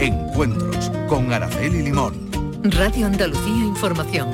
Encuentros con Araceli Limón. Radio Andalucía Información.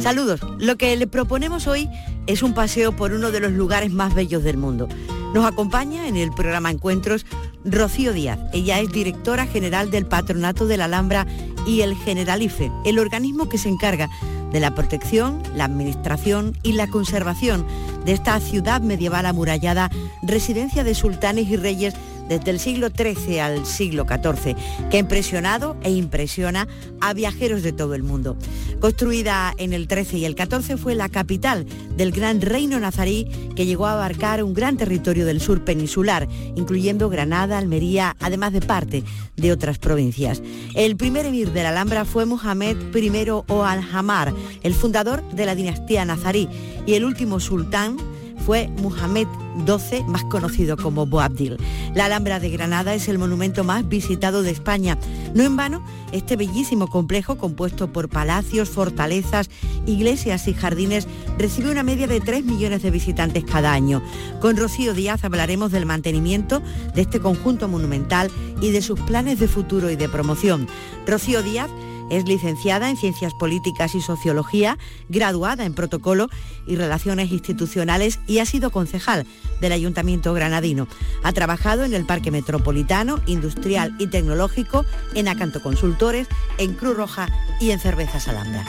Saludos. Lo que le proponemos hoy es un paseo por uno de los lugares más bellos del mundo. Nos acompaña en el programa Encuentros Rocío Díaz. Ella es directora general del Patronato de la Alhambra y el Generalife, el organismo que se encarga de la protección, la administración y la conservación de esta ciudad medieval amurallada, residencia de sultanes y reyes desde el siglo XIII al siglo XIV, que ha impresionado e impresiona a viajeros de todo el mundo. Construida en el XIII y el XIV, fue la capital del gran reino nazarí que llegó a abarcar un gran territorio del sur peninsular, incluyendo Granada, Almería, además de parte de otras provincias. El primer emir de la Alhambra fue Mohamed I o Al-Hamar, el fundador de la dinastía nazarí, y el último sultán fue Muhammad XII, más conocido como Boabdil. La Alhambra de Granada es el monumento más visitado de España. No en vano, este bellísimo complejo, compuesto por palacios, fortalezas, iglesias y jardines, recibe una media de 3 millones de visitantes cada año. Con Rocío Díaz hablaremos del mantenimiento de este conjunto monumental y de sus planes de futuro y de promoción. Rocío Díaz es licenciada en Ciencias Políticas y Sociología, graduada en Protocolo y Relaciones Institucionales y ha sido concejal del Ayuntamiento granadino. Ha trabajado en el Parque Metropolitano, Industrial y Tecnológico, en Acanto Consultores, en Cruz Roja y en Cervezas Alhambra.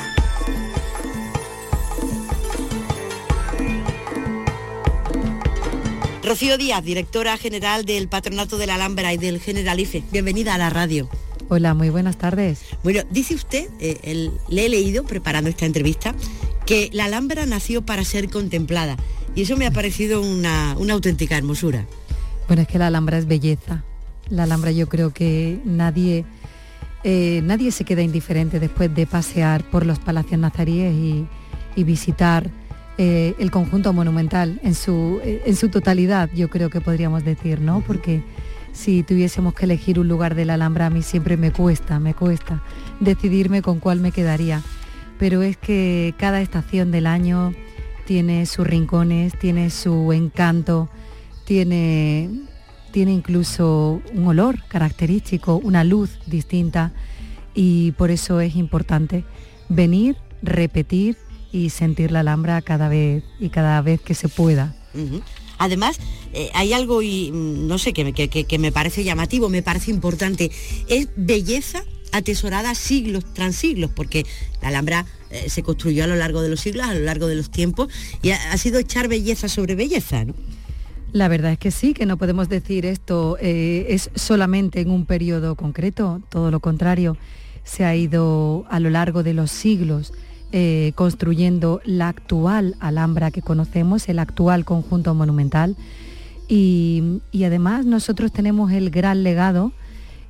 Rocío Díaz, directora general del Patronato de la Alhambra y del Generalife. Bienvenida a la radio. Hola, muy buenas tardes. Bueno, dice usted, eh, le he leído preparando esta entrevista, que la Alhambra nació para ser contemplada. Y eso me ha parecido una, auténtica hermosura. Bueno, es que la Alhambra es belleza. La Alhambra yo creo que nadie, eh, nadie se queda indiferente después de pasear por los palacios nazaríes y, visitar eh, el conjunto monumental en su, en su totalidad, yo creo que podríamos decir, ¿no? Porque si tuviésemos que elegir un lugar de la Alhambra, a mí siempre me cuesta, me cuesta decidirme con cuál me quedaría. Pero es que cada estación del año tiene sus rincones, tiene su encanto, tiene, tiene incluso un olor característico, una luz distinta y por eso es importante venir, repetir y sentir la Alhambra cada vez y cada vez que se pueda. Además, eh, hay algo, mm, no sé, que, me parece llamativo, me parece importante. Es belleza atesorada siglos tras siglos, porque la Alhambra eh, se construyó a lo largo de los siglos, a lo largo de los tiempos, y ha, sido echar belleza sobre belleza. La verdad es que sí, que no podemos decir esto eh, es solamente en un periodo concreto, todo lo contrario, se ha ido a lo largo de los siglos construyendo la actual Alhambra que conocemos, el actual conjunto monumental. Y, además nosotros tenemos el gran legado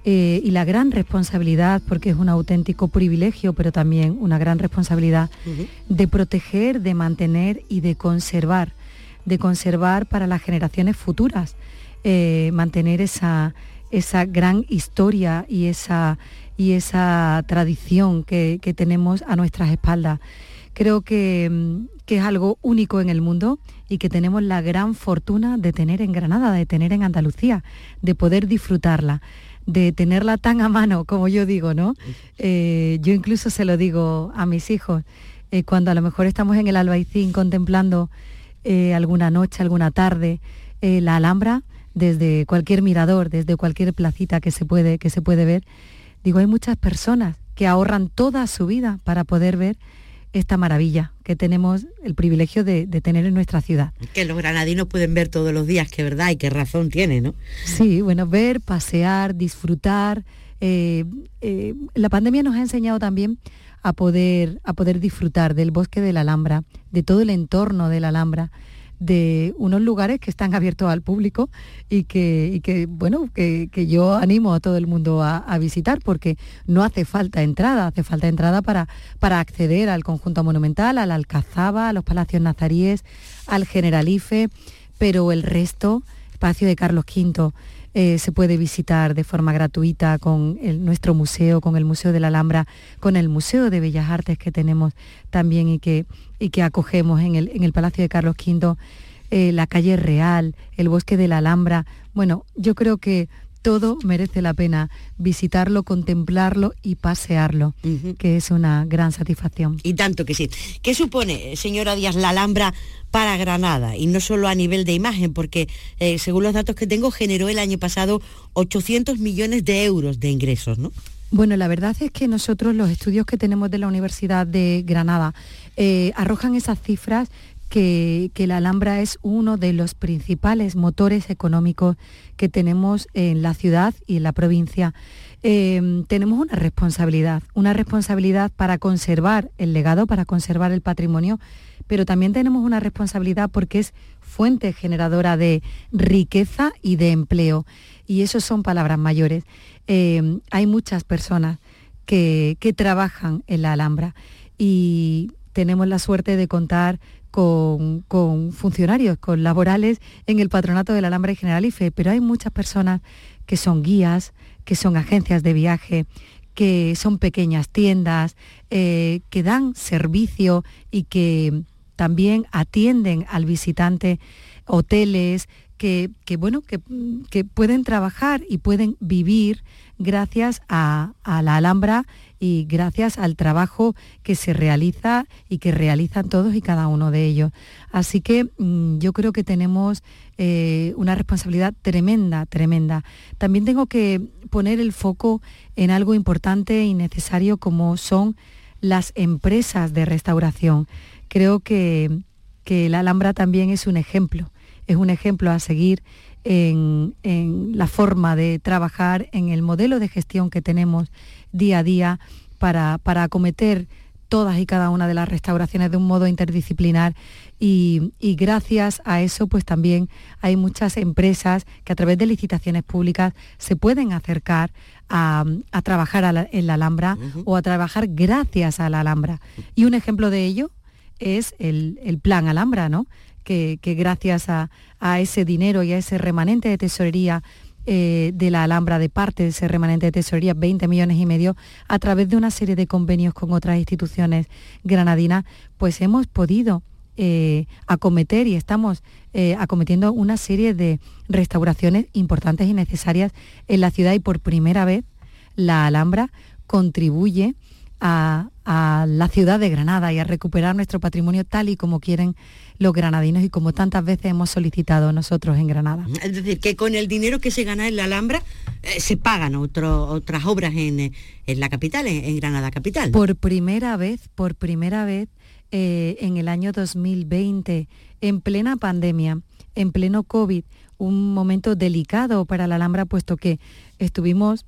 eh, y la gran responsabilidad, porque es un auténtico privilegio, pero también una gran responsabilidad, de proteger, de mantener y de conservar, de conservar para las generaciones futuras, eh, mantener esa, esa gran historia y esa, y esa tradición que, tenemos a nuestras espaldas. Creo que, mm, que, es algo único en el mundo y que tenemos la gran fortuna de tener en Granada, de tener en Andalucía, de poder disfrutarla, de tenerla tan a mano, como yo digo, ¿no? Eh, yo incluso se lo digo a mis hijos, eh, cuando a lo mejor estamos en el Albaicín contemplando eh, alguna noche, alguna tarde, la Alhambra, desde cualquier mirador, desde cualquier placita que se puede, que se puede ver, Digo, hay muchas personas que ahorran toda su vida para poder ver esta maravilla que tenemos el privilegio de, tener en nuestra ciudad. Que los granadinos pueden ver todos los días, que verdad y qué razón tiene, ¿no? Sí, bueno, ver, pasear, disfrutar. Eh, eh, la pandemia nos ha enseñado también a poder, a poder disfrutar del bosque de la Alhambra, de todo el entorno de la Alhambra de unos lugares que están abiertos al público y que, que bueno, que, yo animo a todo el mundo a, visitar porque no hace falta entrada, hace falta entrada para, para acceder al conjunto monumental, al Alcazaba, a los palacios nazaríes, al Generalife, pero el resto, espacio de Carlos V, eh, se puede visitar de forma gratuita con nuestro museo, con el Museo de la Alhambra, con el Museo de Bellas Artes que tenemos también y que, y que acogemos en el, en el Palacio de Carlos V, eh, la calle Real, el Bosque de la Alhambra. Bueno, yo creo que todo merece la pena visitarlo, contemplarlo y pasearlo, que es una gran satisfacción. Y tanto que sí. ¿Qué supone, señora Díaz, la Alhambra para Granada? Y no solo a nivel de imagen, porque eh, según los datos que tengo, generó el año pasado 800 millones de euros de ingresos, ¿no? Bueno, la verdad es que nosotros los estudios que tenemos de la Universidad de Granada eh, arrojan esas cifras que, la Alhambra es uno de los principales motores económicos que tenemos en la ciudad y en la provincia. Em, tenemos una responsabilidad, una responsabilidad para conservar el legado, para conservar el patrimonio, pero también tenemos una responsabilidad porque es fuente generadora de riqueza y de empleo. Y eso son palabras mayores. Em, hay muchas personas que, que trabajan en la Alhambra y tenemos la suerte de contar con, funcionarios, con laborales en el patronato de la Alhambra y Generalife, pero hay muchas personas que son guías, que son agencias de viaje, que son pequeñas tiendas, eh, que dan servicio y que también atienden al visitante, hoteles, que, bueno, que, pueden trabajar y pueden vivir gracias a, a la Alhambra y gracias al trabajo que se realiza y que realizan todos y cada uno de ellos. Así que mm, yo creo que tenemos eh, una responsabilidad tremenda, tremenda. También tengo que poner el foco en algo importante y necesario como son las empresas de restauración. Creo que, que la Alhambra también es un ejemplo, es un ejemplo a seguir en, la forma de trabajar, en el modelo de gestión que tenemos día a día para, para acometer todas y cada una de las restauraciones de un modo interdisciplinar y, gracias a eso pues también hay muchas empresas que a través de licitaciones públicas se pueden acercar a, trabajar en la Alhambra o a trabajar gracias a la Alhambra. Y un ejemplo de ello es el, el plan Alhambra, ¿no? Que, gracias a, ese dinero y a ese remanente de tesorería eh, de la Alhambra, de parte de ese remanente de tesorería, 20 millones y medio, a través de una serie de convenios con otras instituciones granadinas, pues hemos podido eh, acometer y estamos eh, acometiendo una serie de restauraciones importantes y necesarias en la ciudad y por primera vez la Alhambra contribuye a, la ciudad de Granada y a recuperar nuestro patrimonio tal y como quieren los granadinos y como tantas veces hemos solicitado nosotros en Granada. Es decir, que con el dinero que se gana en la Alhambra eh, se pagan otras obras en, la capital, en, Granada capital. Por primera vez, por primera vez eh, en el año 2020, en plena pandemia, en pleno COVID, un momento delicado para la Alhambra, puesto que estuvimos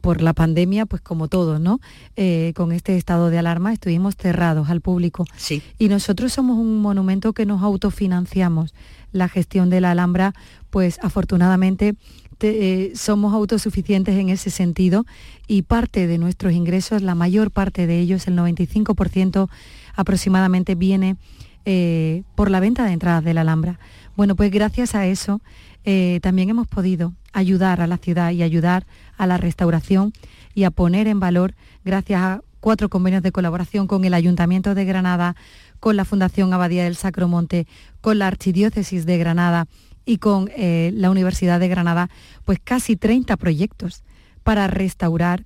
por la pandemia, pues como todos, ¿no? Eh, con este estado de alarma estuvimos cerrados al público. Sí. Y nosotros somos un monumento que nos autofinanciamos. La gestión de la Alhambra, pues afortunadamente eh, somos autosuficientes en ese sentido y parte de nuestros ingresos, la mayor parte de ellos, el 95% aproximadamente, viene eh, por la venta de entradas de la Alhambra. Bueno, pues gracias a eso también hemos podido ayudar a la ciudad y ayudar a la restauración y a poner en valor, gracias a cuatro convenios de colaboración con el Ayuntamiento de Granada, con la Fundación Abadía del Sacromonte, con la Archidiócesis de Granada y con eh, la Universidad de Granada, pues casi 30 proyectos para restaurar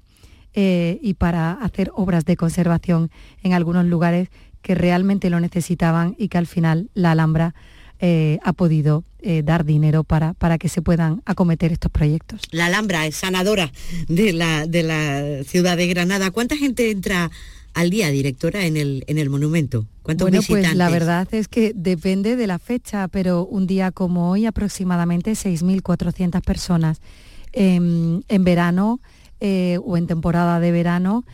eh, y para hacer obras de conservación en algunos lugares que realmente lo necesitaban y que al final la Alhambra eh, ha podido eh, dar dinero para, para que se puedan acometer estos proyectos. La Alhambra es sanadora de la, de la ciudad de Granada. ¿Cuánta gente entra al día, directora, en el, en el monumento? ¿Cuántos bueno, pues la verdad es que depende de la fecha, pero un día como hoy aproximadamente 6.400 personas. en verano eh, o en temporada de verano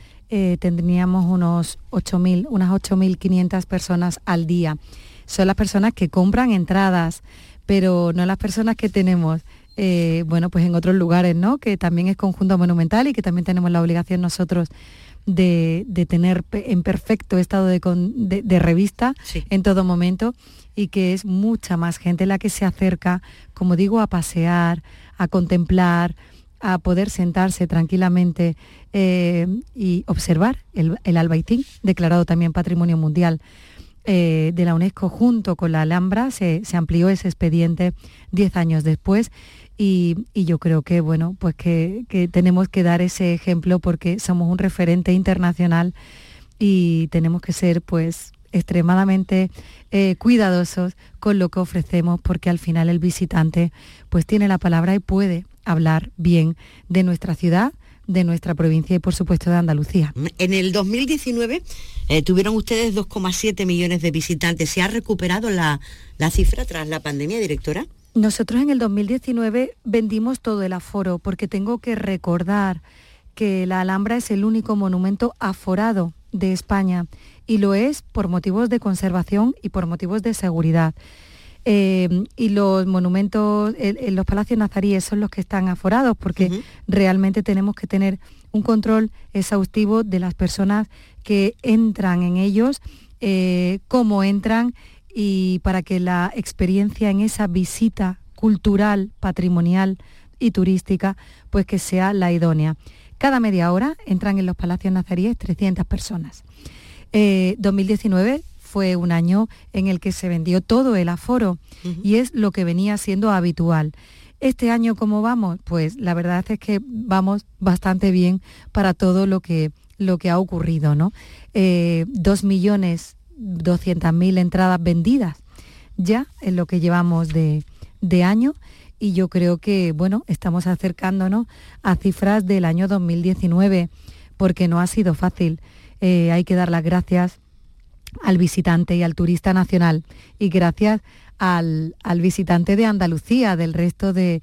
tendríamos unos 8.000, unas 8.500 personas al día son las personas que compran entradas, pero no las personas que tenemos. Eh, bueno, pues en otros lugares, ¿no? Que también es conjunto monumental y que también tenemos la obligación nosotros de, tener en perfecto estado de, revista en todo momento y que es mucha más gente la que se acerca, como digo, a pasear, a contemplar, a poder sentarse tranquilamente eh, y observar el, el, Albaicín, declarado también Patrimonio Mundial eh, de la UNESCO junto con la Alhambra. Se, amplió ese expediente diez años después y, yo creo que bueno, pues que, que, tenemos que dar ese ejemplo porque somos un referente internacional y tenemos que ser pues extremadamente eh, cuidadosos con lo que ofrecemos porque al final el visitante pues tiene la palabra y puede hablar bien de nuestra ciudad, de nuestra provincia y por supuesto de Andalucía. En el 2019 eh, tuvieron ustedes 2,7 millones de visitantes. ¿Se ha recuperado la, la cifra tras la pandemia, directora? Nosotros en el 2019 vendimos todo el aforo porque tengo que recordar que la Alhambra es el único monumento aforado de España y lo es por motivos de conservación y por motivos de seguridad. Eh, y los monumentos, en los palacios nazaríes son los que están aforados porque realmente tenemos que tener un control exhaustivo de las personas que entran en ellos, eh, cómo entran y para que la experiencia en esa visita cultural, patrimonial y turística, pues que sea la idónea. Cada media hora entran en los palacios nazaríes 300 personas. 2019 eh, fue un año en el que se vendió todo el aforo y es lo que venía siendo habitual. Este año, ¿cómo vamos? Pues la verdad es que vamos bastante bien para todo lo que, lo que ha ocurrido, ¿no? Eh, dos millones doscientas mil entradas vendidas ya en lo que llevamos de, de año y yo creo que, bueno, estamos acercándonos a cifras del año 2019 porque no ha sido fácil. Eh, hay que dar las gracias al visitante y al turista nacional y gracias al, visitante de Andalucía, del resto de,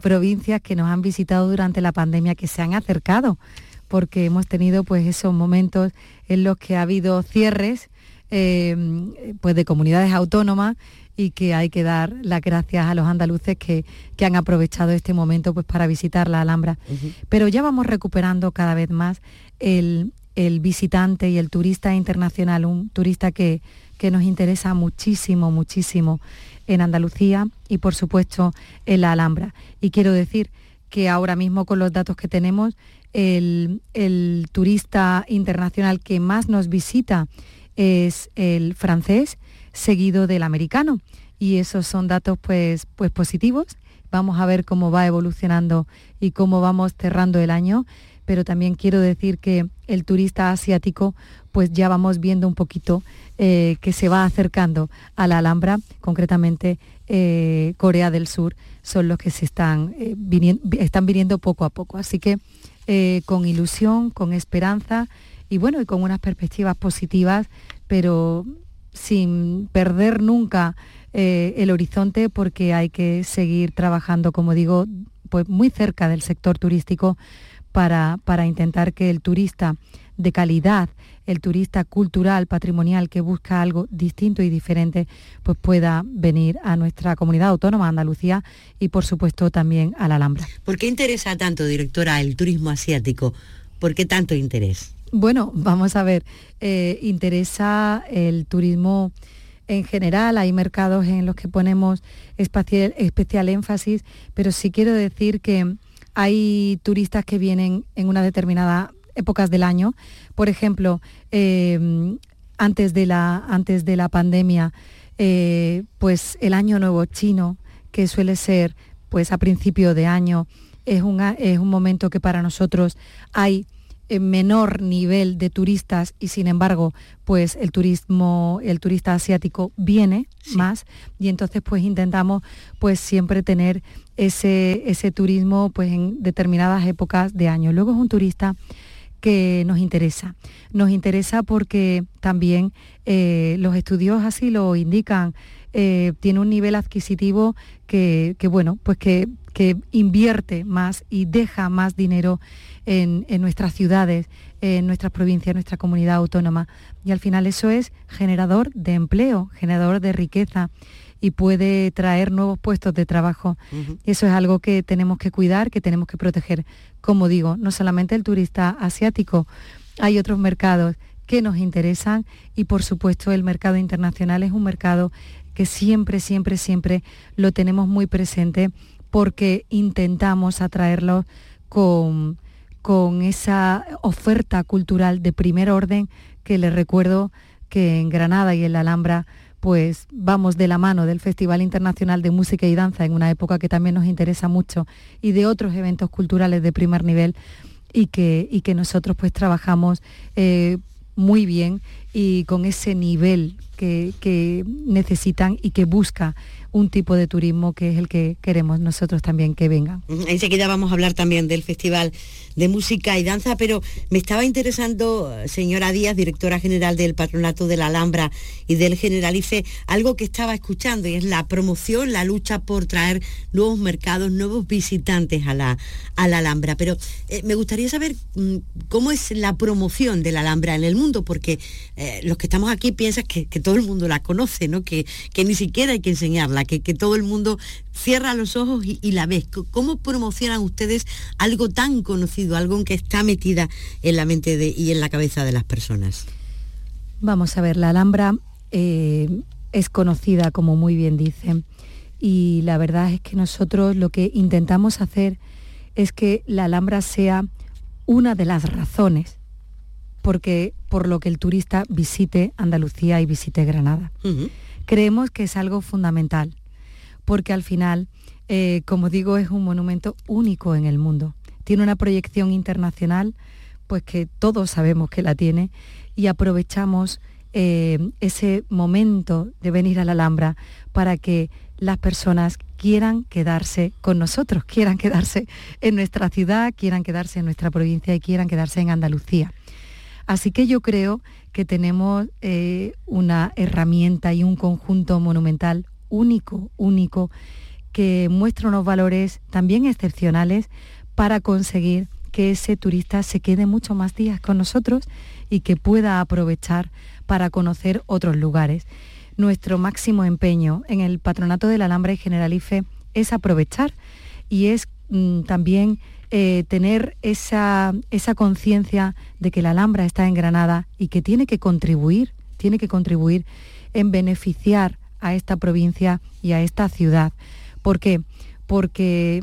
provincias que nos han visitado durante la pandemia, que se han acercado, porque hemos tenido pues esos momentos en los que ha habido cierres eh, pues de comunidades autónomas y que hay que dar las gracias a los andaluces que, han aprovechado este momento pues, para visitar la Alhambra. Pero ya vamos recuperando cada vez más el, el visitante y el turista internacional, un turista que, que nos interesa muchísimo, muchísimo en Andalucía y por supuesto en la Alhambra. Y quiero decir que ahora mismo con los datos que tenemos, el, el, turista internacional que más nos visita es el francés, seguido del americano. Y esos son datos pues, pues positivos. Vamos a ver cómo va evolucionando y cómo vamos cerrando el año pero también quiero decir que el turista asiático, pues ya vamos viendo un poquito eh, que se va acercando a la Alhambra, concretamente eh, Corea del Sur, son los que se están, eh, viniendo, están viniendo poco a poco. Así que con ilusión, con esperanza y bueno, y con unas perspectivas positivas, pero sin perder nunca el horizonte porque hay que seguir trabajando, como digo, pues muy cerca del sector turístico para, intentar que el turista de calidad, el turista cultural, patrimonial, que busca algo distinto y diferente, pues pueda venir a nuestra comunidad autónoma, Andalucía, y por supuesto también a la Alhambra. ¿Por qué interesa tanto, directora, el turismo asiático? ¿Por qué tanto interés? Bueno, vamos a ver, eh, interesa el turismo en general, hay mercados en los que ponemos especial énfasis, pero sí quiero decir que hay turistas que vienen en una determinada épocas del año. Por ejemplo, em, antes, de la, antes de la pandemia, eh, pues el año nuevo chino, que suele ser pues a principio de año, es un, es un momento que para nosotros hay menor nivel de turistas y sin embargo pues el turismo el turista asiático viene más y entonces pues intentamos pues siempre tener ese, ese turismo pues en determinadas épocas de año luego es un turista que nos interesa. Nos interesa porque también eh, los estudios así lo indican, eh, tiene un nivel adquisitivo que, bueno, pues que, que, invierte más y deja más dinero en, nuestras ciudades, en nuestras provincias, en nuestra comunidad autónoma. Y al final eso es generador de empleo, generador de riqueza y puede traer nuevos puestos de trabajo. Eso es algo que tenemos que cuidar, que tenemos que proteger. Como digo, no solamente el turista asiático, hay otros mercados que nos interesan y por supuesto el mercado internacional es un mercado que siempre, siempre, siempre lo tenemos muy presente porque intentamos atraerlos con, con esa oferta cultural de primer orden que les recuerdo que en Granada y en la Alhambra pues vamos de la mano del Festival Internacional de Música y Danza en una época que también nos interesa mucho y de otros eventos culturales de primer nivel y que, y que nosotros pues trabajamos eh, muy bien y con ese nivel que, que necesitan y que busca un tipo de turismo que es el que queremos nosotros también que vengan. Enseguida vamos a hablar también del Festival de Música y Danza, pero me estaba interesando, señora Díaz, directora general del Patronato de la Alhambra y del Generalife, algo que estaba escuchando y es la promoción, la lucha por traer nuevos mercados, nuevos visitantes a la, a Alhambra. Pero eh, me gustaría saber mm, cómo es la promoción de la Alhambra en el mundo, porque eh, los que estamos aquí piensan que, todo el mundo la conoce, ¿no? que, que ni siquiera hay que enseñarla que, todo el mundo cierra los ojos y, la ve. ¿Cómo promocionan ustedes algo tan conocido, algo que está metida en la mente y en la cabeza de las personas? Vamos a ver, la Alhambra eh, es conocida, como muy bien dicen, y la verdad es que nosotros lo que intentamos hacer es que la Alhambra sea una de las razones porque por lo que el turista visite Andalucía y visite Granada creemos que es algo fundamental, porque al final, eh, como digo, es un monumento único en el mundo. Tiene una proyección internacional, pues que todos sabemos que la tiene, y aprovechamos eh, ese momento de venir a la Alhambra para que las personas quieran quedarse con nosotros, quieran quedarse en nuestra ciudad, quieran quedarse en nuestra provincia y quieran quedarse en Andalucía. Así que yo creo que tenemos eh, una herramienta y un conjunto monumental único, único, que muestra unos valores también excepcionales para conseguir que ese turista se quede mucho más días con nosotros y que pueda aprovechar para conocer otros lugares. Nuestro máximo empeño en el Patronato de la Alhambra y Generalife es aprovechar y es mm, también eh, tener esa, esa conciencia de que la Alhambra está en Granada y que tiene que contribuir, tiene que contribuir en beneficiar a esta provincia y a esta ciudad. ¿Por qué? Porque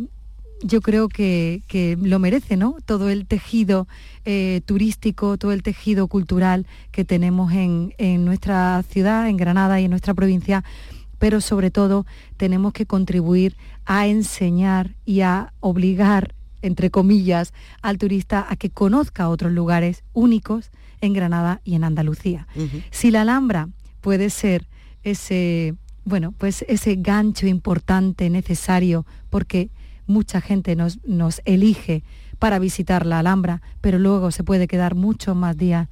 yo creo que, lo merece, ¿no? Todo el tejido eh, turístico, todo el tejido cultural que tenemos en, en, nuestra ciudad, en Granada y en nuestra provincia, pero sobre todo tenemos que contribuir a enseñar y a obligar entre comillas, al turista a que conozca otros lugares únicos en Granada y en Andalucía. Si la Alhambra puede ser ese, bueno, pues ese gancho importante, necesario, porque mucha gente nos, nos elige para visitar la Alhambra, pero luego se puede quedar muchos más días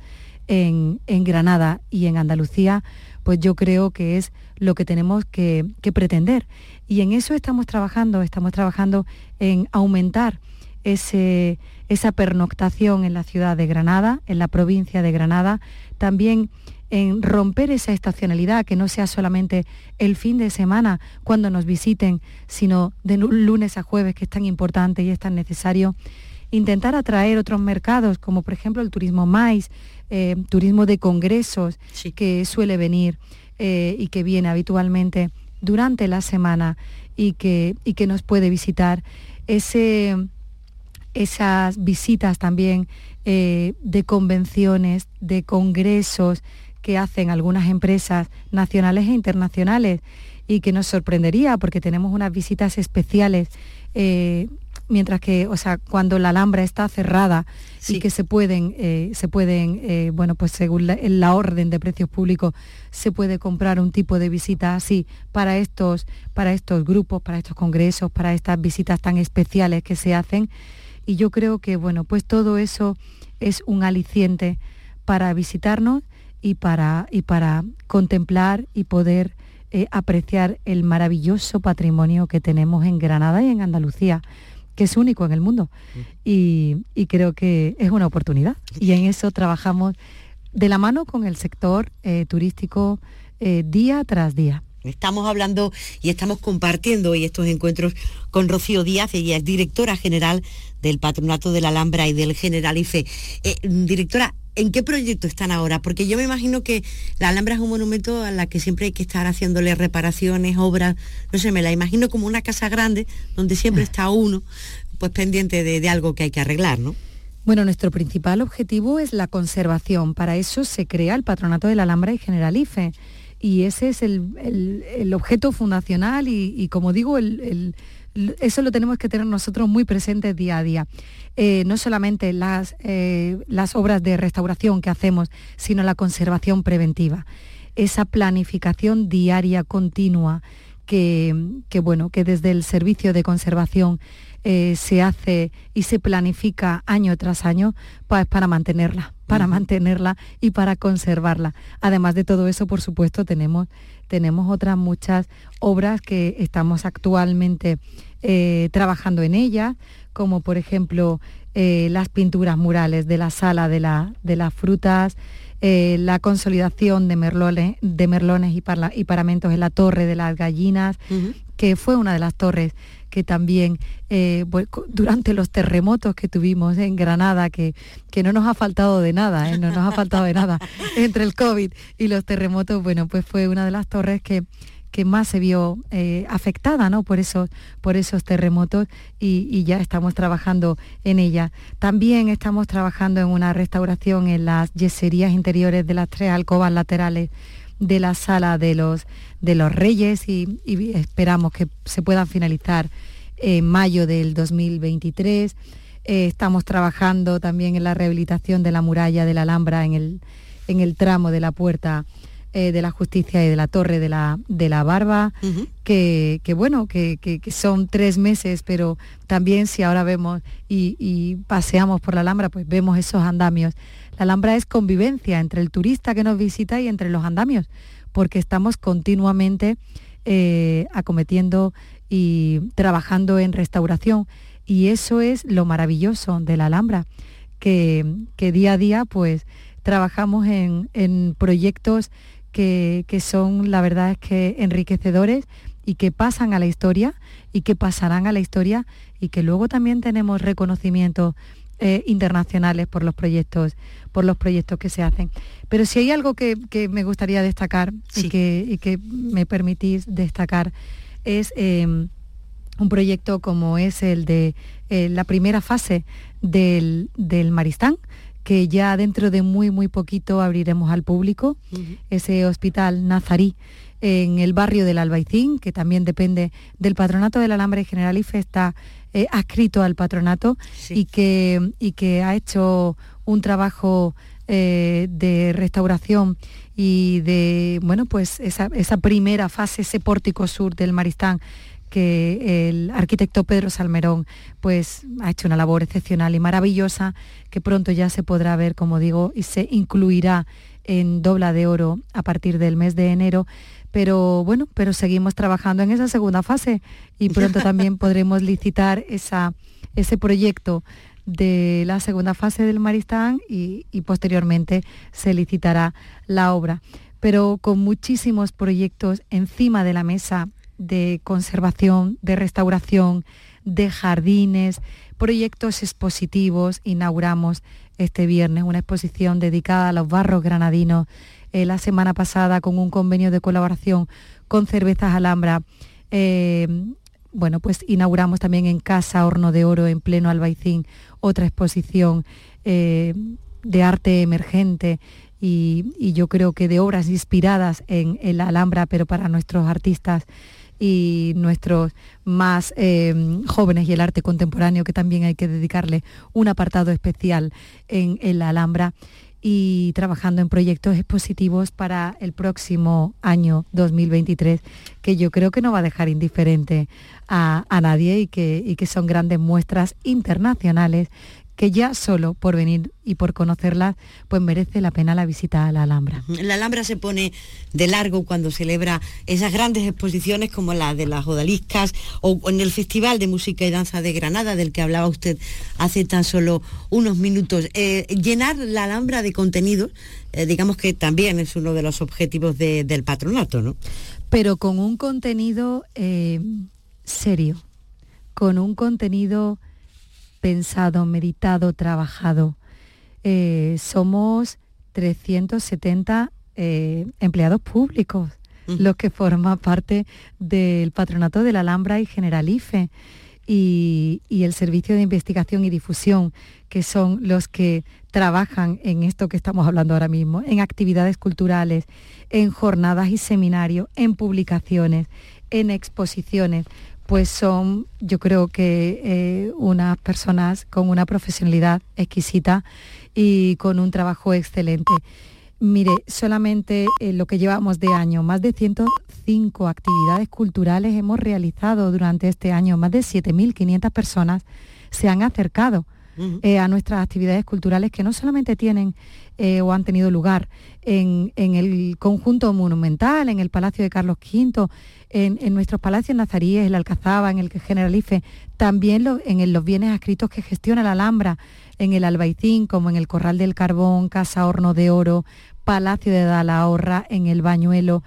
en, Granada y en Andalucía, pues yo creo que es lo que tenemos que, que pretender. Y en eso estamos trabajando, estamos trabajando en aumentar esa pernoctación en la ciudad de Granada, en la provincia de Granada, también en romper esa estacionalidad, que no sea solamente el fin de semana cuando nos visiten, sino de lunes a jueves, que es tan importante y es tan necesario. Intentar atraer otros mercados, como por ejemplo el turismo maíz, eh, turismo de congresos, que suele venir eh, y que viene habitualmente durante la semana y que, y que nos puede visitar. Ese, esas visitas también eh, de convenciones, de congresos que hacen algunas empresas nacionales e internacionales y que nos sorprendería porque tenemos unas visitas especiales. Eh, mientras que, o sea, cuando la Alhambra está cerrada y que se pueden, eh, se pueden, bueno, pues según la, la, orden de precios públicos, se puede comprar un tipo de visita así para estos, para estos grupos, para estos congresos, para estas visitas tan especiales que se hacen. Y yo creo que, bueno, pues todo eso es un aliciente para visitarnos y para, y para contemplar y poder eh, apreciar el maravilloso patrimonio que tenemos en Granada y en Andalucía que es único en el mundo. Mm. Y, creo que es una oportunidad. Y en eso trabajamos de la mano con el sector eh, turístico eh, día tras día. Estamos hablando y estamos compartiendo hoy estos encuentros con Rocío Díaz, ella es directora general del Patronato de la Alhambra y del Generalife. Eh, directora, ¿En qué proyecto están ahora? Porque yo me imagino que la Alhambra es un monumento a la que siempre hay que estar haciéndole reparaciones, obras, no sé, me la imagino como una casa grande donde siempre está uno pues pendiente de, algo que hay que arreglar, ¿no? Bueno, nuestro principal objetivo es la conservación. Para eso se crea el Patronato de la Alhambra y Generalife. Y ese es el, objeto fundacional y, como digo, eso lo tenemos que tener nosotros muy presentes día a día. Eh, no solamente las, eh, las obras de restauración que hacemos, sino la conservación preventiva. Esa planificación diaria continua que, bueno, que desde el servicio de conservación eh, se hace y se planifica año tras año pues, para mantenerla, para mantenerla y para conservarla. Además de todo eso, por supuesto, tenemos, tenemos otras muchas obras que estamos actualmente trabajando en ellas, como por ejemplo eh, las pinturas murales de la sala de, las frutas, eh, la consolidación de merlones, de merlones y, paramentos en la torre de las gallinas, que fue una de las torres que también eh, durante los terremotos que tuvimos en Granada, que, que no nos ha faltado de nada, no nos ha faltado de nada, entre el COVID y los terremotos, bueno, pues fue una de las torres que, que más se vio eh, afectada ¿no? por, esos, por esos terremotos y, ya estamos trabajando en ella. También estamos trabajando en una restauración en las yeserías interiores de las tres alcobas laterales de la sala de los, de los reyes y, esperamos que se puedan finalizar en mayo del 2023. Eh, estamos trabajando también en la rehabilitación de la muralla de la Alhambra en el, en el tramo de la puerta eh, de la justicia y de la torre de la, de la barba, que, bueno, que, son tres meses, pero también si ahora vemos y, paseamos por la Alhambra, pues vemos esos andamios. La Alhambra es convivencia entre el turista que nos visita y entre los andamios, porque estamos continuamente eh, acometiendo y trabajando en restauración. Y eso es lo maravilloso de la Alhambra, que, día a día pues trabajamos en, en proyectos que, son, la verdad es que enriquecedores y que pasan a la historia y que pasarán a la historia y que luego también tenemos reconocimientos eh, internacionales por los proyectos por los proyectos que se hacen. Pero si hay algo que, me gustaría destacar y, que, me permitís destacar es em, un proyecto como es el de eh, la primera fase del, del Maristán, que ya dentro de muy, muy poquito abriremos al público, ese hospital nazarí en el barrio del Albaicín, que también depende del patronato del Alambre Generalife, está eh, adscrito al patronato y, que, y que ha hecho un trabajo eh, de restauración y de, bueno, pues esa, esa primera fase, ese pórtico sur del Maristán, que el arquitecto Pedro Salmerón pues, ha hecho una labor excepcional y maravillosa que pronto ya se podrá ver, como digo, y se incluirá en dobla de oro a partir del mes de enero. Pero bueno, pero seguimos trabajando en esa segunda fase y pronto también podremos licitar esa, ese proyecto de la segunda fase del Maristán y, y posteriormente se licitará la obra. Pero con muchísimos proyectos encima de la mesa de conservación, de restauración, de jardines, proyectos expositivos. Inauguramos este viernes una exposición dedicada a los barros granadinos. Eh, la semana pasada con un convenio de colaboración con Cervezas Alhambra. Eh, bueno, pues inauguramos también en Casa Horno de Oro, en pleno Albaicín, otra exposición eh, de arte emergente y, yo creo que de obras inspiradas en, en la Alhambra, pero para nuestros artistas y nuestros más jóvenes y el arte contemporáneo, que también hay que dedicarle un apartado especial en, la Alhambra y trabajando en proyectos expositivos para el próximo año 2023, que yo creo que no va a dejar indiferente a, nadie y que, y que son grandes muestras internacionales que ya solo por venir y por conocerla, pues merece la pena la visita a la Alhambra. La Alhambra se pone de largo cuando celebra esas grandes exposiciones como la de las odaliscas o en el Festival de Música y Danza de Granada, del que hablaba usted hace tan solo unos minutos. Eh, llenar la Alhambra de contenidos, eh, digamos que también es uno de los objetivos del patronato, ¿no? Pero con un contenido eh, serio, con un contenido pensado, meditado, trabajado. eh, somos 370 eh, empleados públicos los que forman parte del patronato de la Alhambra y Generalife y, el Servicio de Investigación y Difusión, que son los que trabajan en esto que estamos hablando ahora mismo, en actividades culturales, en jornadas y seminarios, en publicaciones, en exposiciones, pues son yo creo que eh, unas personas con una profesionalidad exquisita y con un trabajo excelente. Mire, solamente en eh, lo que llevamos de año, más de 105 actividades culturales hemos realizado durante este año, más de 7.500 personas se han acercado eh, a nuestras actividades culturales que no solamente tienen eh, o han tenido lugar en, el conjunto monumental, en el Palacio de Carlos V, en, nuestros palacios nazaríes, el Alcazaba, en el Generalife, también en los bienes adscritos que gestiona la Alhambra, en el Albaicín, como en el Corral del Carbón, Casa Horno de Oro, Palacio de Dalahorra, en el Bañuelo.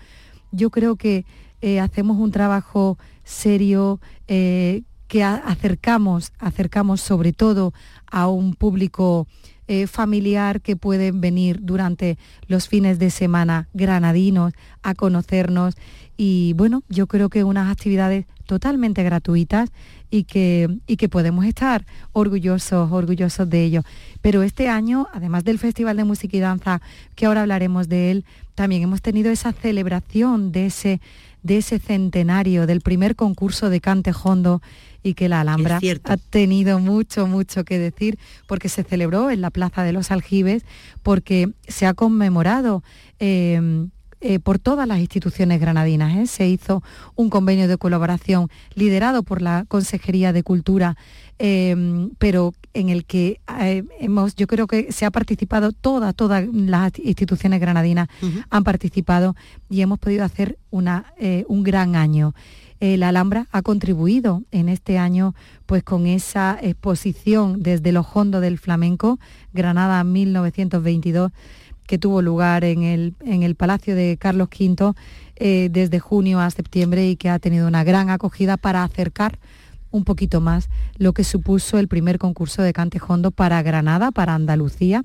Yo creo que eh, hacemos un trabajo serio eh, que acercamos, acercamos sobre todo a un público eh, familiar que puede venir durante los fines de semana granadinos a conocernos y bueno, yo creo que unas actividades totalmente gratuitas y que, y que podemos estar orgullosos, orgullosos de ello. Pero este año, además del Festival de Música y Danza, que ahora hablaremos de él, también hemos tenido esa celebración de ese, de ese centenario del primer concurso de cante hondo y que la Alhambra ha tenido mucho, mucho que decir porque se celebró en la Plaza de los Aljibes, porque se ha conmemorado eh, eh, por todas las instituciones granadinas. ¿eh? Se hizo un convenio de colaboración liderado por la Consejería de Cultura, em, pero en el que eh, hemos, yo creo que se ha participado, todas, todas las instituciones granadinas han participado y hemos podido hacer una, un gran año. La Alhambra ha contribuido en este año pues con esa exposición desde los hondos del flamenco, Granada 1922 que tuvo lugar en el, en el Palacio de Carlos V eh, desde junio a septiembre y que ha tenido una gran acogida para acercar un poquito más lo que supuso el primer concurso de cante hondo para Granada, para Andalucía.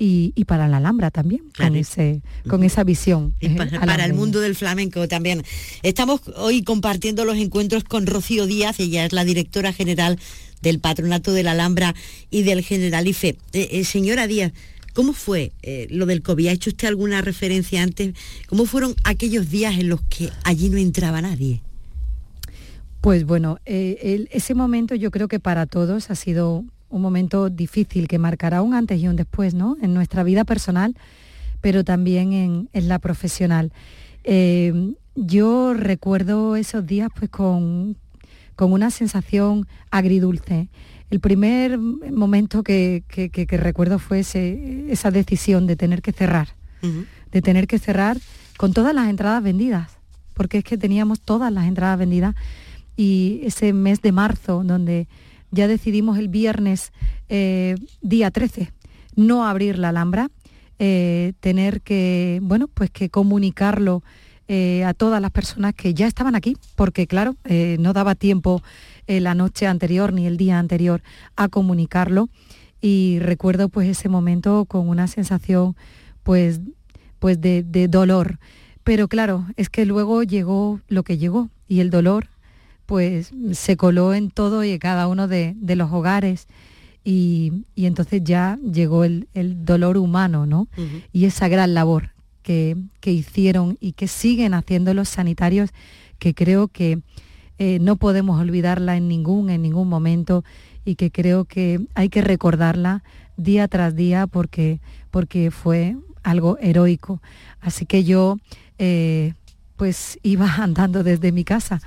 Y, para la Alhambra también, con, ese, con esa visión. Y para, el mundo del flamenco también. Estamos hoy compartiendo los encuentros con Rocío Díaz, ella es la directora general del Patronato de la Alhambra y del Generalife. Eh, eh, señora Díaz, ¿Cómo fue eh, lo del COVID? ¿Ha hecho usted alguna referencia antes? ¿Cómo fueron aquellos días en los que allí no entraba nadie? Pues bueno, eh, ese momento yo creo que para todos ha sido un momento difícil que marcará un antes y un después, ¿no? En nuestra vida personal, pero también en, la profesional. Eh, yo recuerdo esos días pues con, con una sensación agridulce. El primer momento que, recuerdo fue esa decisión de tener que cerrar, de tener que cerrar con todas las entradas vendidas, porque es que teníamos todas las entradas vendidas y ese mes de marzo, donde ya decidimos el viernes eh, día 13 no abrir la Alhambra, eh, tener que, bueno, pues que comunicarlo eh, a todas las personas que ya estaban aquí, porque claro, no daba tiempo la noche anterior ni el día anterior a comunicarlo y recuerdo pues ese momento con una sensación pues, pues de, dolor. Pero claro, es que luego llegó lo que llegó y el dolor pues se coló en todo y en cada uno de, los hogares y, entonces ya llegó el, dolor humano, ¿no? Y esa gran labor que, que, hicieron y que siguen haciendo los sanitarios, que creo que eh, no podemos olvidarla en ningún, en ningún momento y que creo que hay que recordarla día tras día porque, porque fue algo heroico. Así que yo eh, pues iba andando desde mi casa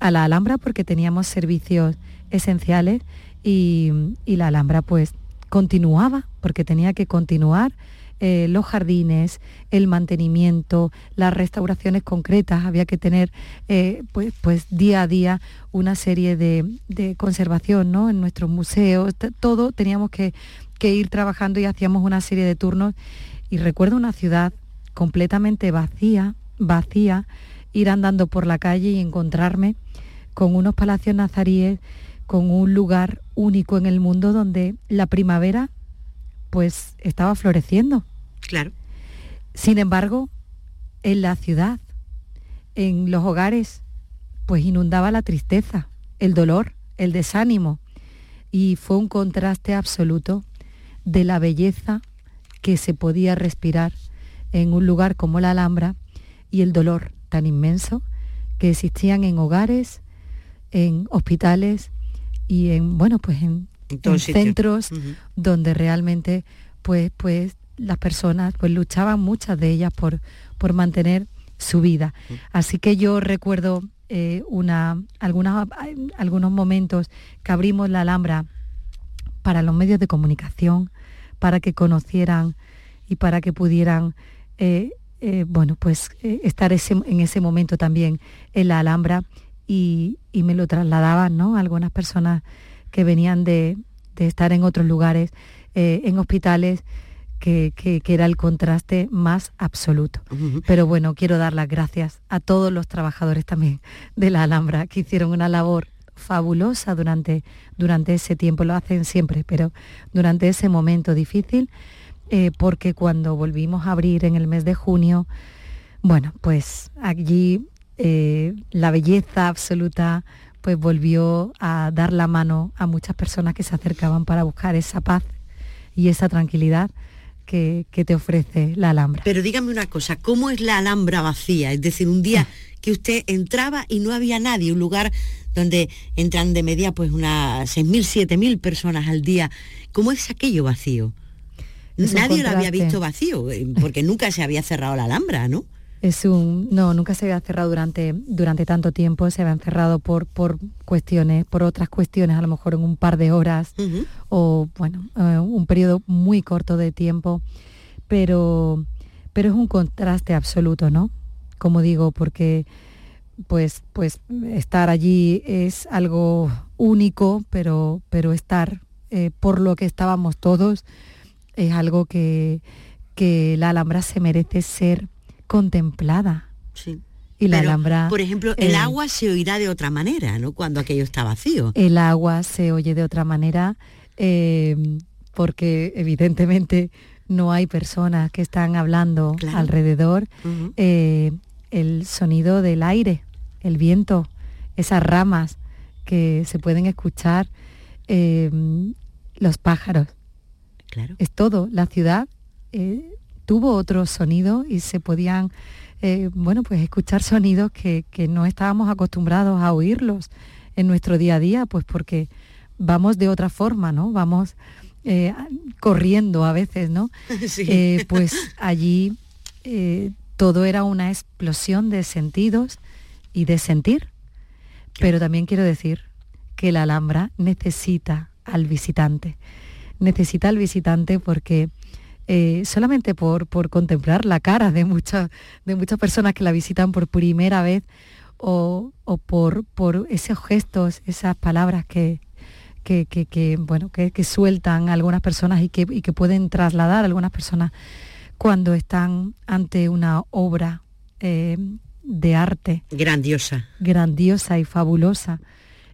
a la Alhambra porque teníamos servicios esenciales y, y la Alhambra pues continuaba porque tenía que continuar eh, los jardines, el mantenimiento, las restauraciones concretas. Había que tener eh, pues, pues, día a día una serie de, conservación ¿no? en nuestros museos. Todo teníamos que, ir trabajando y hacíamos una serie de turnos. Y recuerdo una ciudad completamente vacía, vacía, ir andando por la calle y encontrarme con unos palacios nazaríes, con un lugar único en el mundo donde la primavera pues estaba floreciendo. Claro. Sin embargo, en la ciudad, en los hogares, pues inundaba la tristeza, el dolor, el desánimo. Y fue un contraste absoluto de la belleza que se podía respirar en un lugar como la Alhambra y el dolor tan inmenso que existían en hogares, en hospitales y en bueno pues en, centros donde realmente pues pues las personas pues luchaban muchas de ellas por por mantener su vida. Así que yo recuerdo eh, una algunas algunos momentos que abrimos la Alhambra para los medios de comunicación para que conocieran y para que pudieran eh, eh, bueno, pues eh, estar en ese momento también en la Alhambra y, me lo trasladaban, ¿no? Algunas personas que venían de, estar en otros lugares, en hospitales, que, era el contraste más absoluto. Pero bueno, quiero dar las gracias a todos los trabajadores también de la Alhambra que hicieron una labor fabulosa durante, durante ese tiempo, lo hacen siempre, pero durante ese momento difícil eh, porque cuando volvimos a abrir en el mes de junio, bueno, pues allí eh, la belleza absoluta pues volvió a dar la mano a muchas personas que se acercaban para buscar esa paz y esa tranquilidad que, te ofrece la Alhambra. Pero dígame una cosa, ¿cómo es la Alhambra vacía? Es decir, un día que usted entraba y no había nadie, un lugar donde entran de media pues unas 6.000, 7.000 personas al día. ¿Cómo es aquello vacío? Nadie lo había visto vacío, eh, porque nunca se había cerrado la Alhambra, ¿no? Es un, no, nunca se había cerrado durante, durante tanto tiempo, se habían cerrado por, por cuestiones, por otras cuestiones, a lo mejor en un par de horas o, bueno, eh, un periodo muy corto de tiempo, pero, pero es un contraste absoluto, ¿no? Como digo, porque pues, pues estar allí es algo único, pero, pero estar eh, por lo que estábamos todos, es algo que, que la Alhambra se merece ser contemplada. Sí. Y la Alhambra... Por ejemplo, el eh, agua se oirá de otra manera, ¿no? Cuando aquello está vacío. El agua se oye de otra manera eh, porque evidentemente no hay personas que están hablando alrededor. Eh, el sonido del aire, el viento, esas ramas que se pueden escuchar, los pájaros. Es todo. La ciudad eh, tuvo otro sonido y se podían, eh, bueno, pues escuchar sonidos que, no estábamos acostumbrados a oírlos en nuestro día a día, pues porque vamos de otra forma, ¿no? Vamos eh, corriendo a veces, ¿no? pues allí todo era una explosión de sentidos y de sentir. Pero también quiero decir que la Alhambra necesita al visitante necesita el visitante porque eh, solamente por, por, contemplar la cara de muchas, de muchas personas que la visitan por primera vez o, por, por esos gestos, esas palabras que, que, bueno, que, sueltan algunas personas y que, que pueden trasladar a algunas personas cuando están ante una obra eh, de arte. Grandiosa. Grandiosa y fabulosa,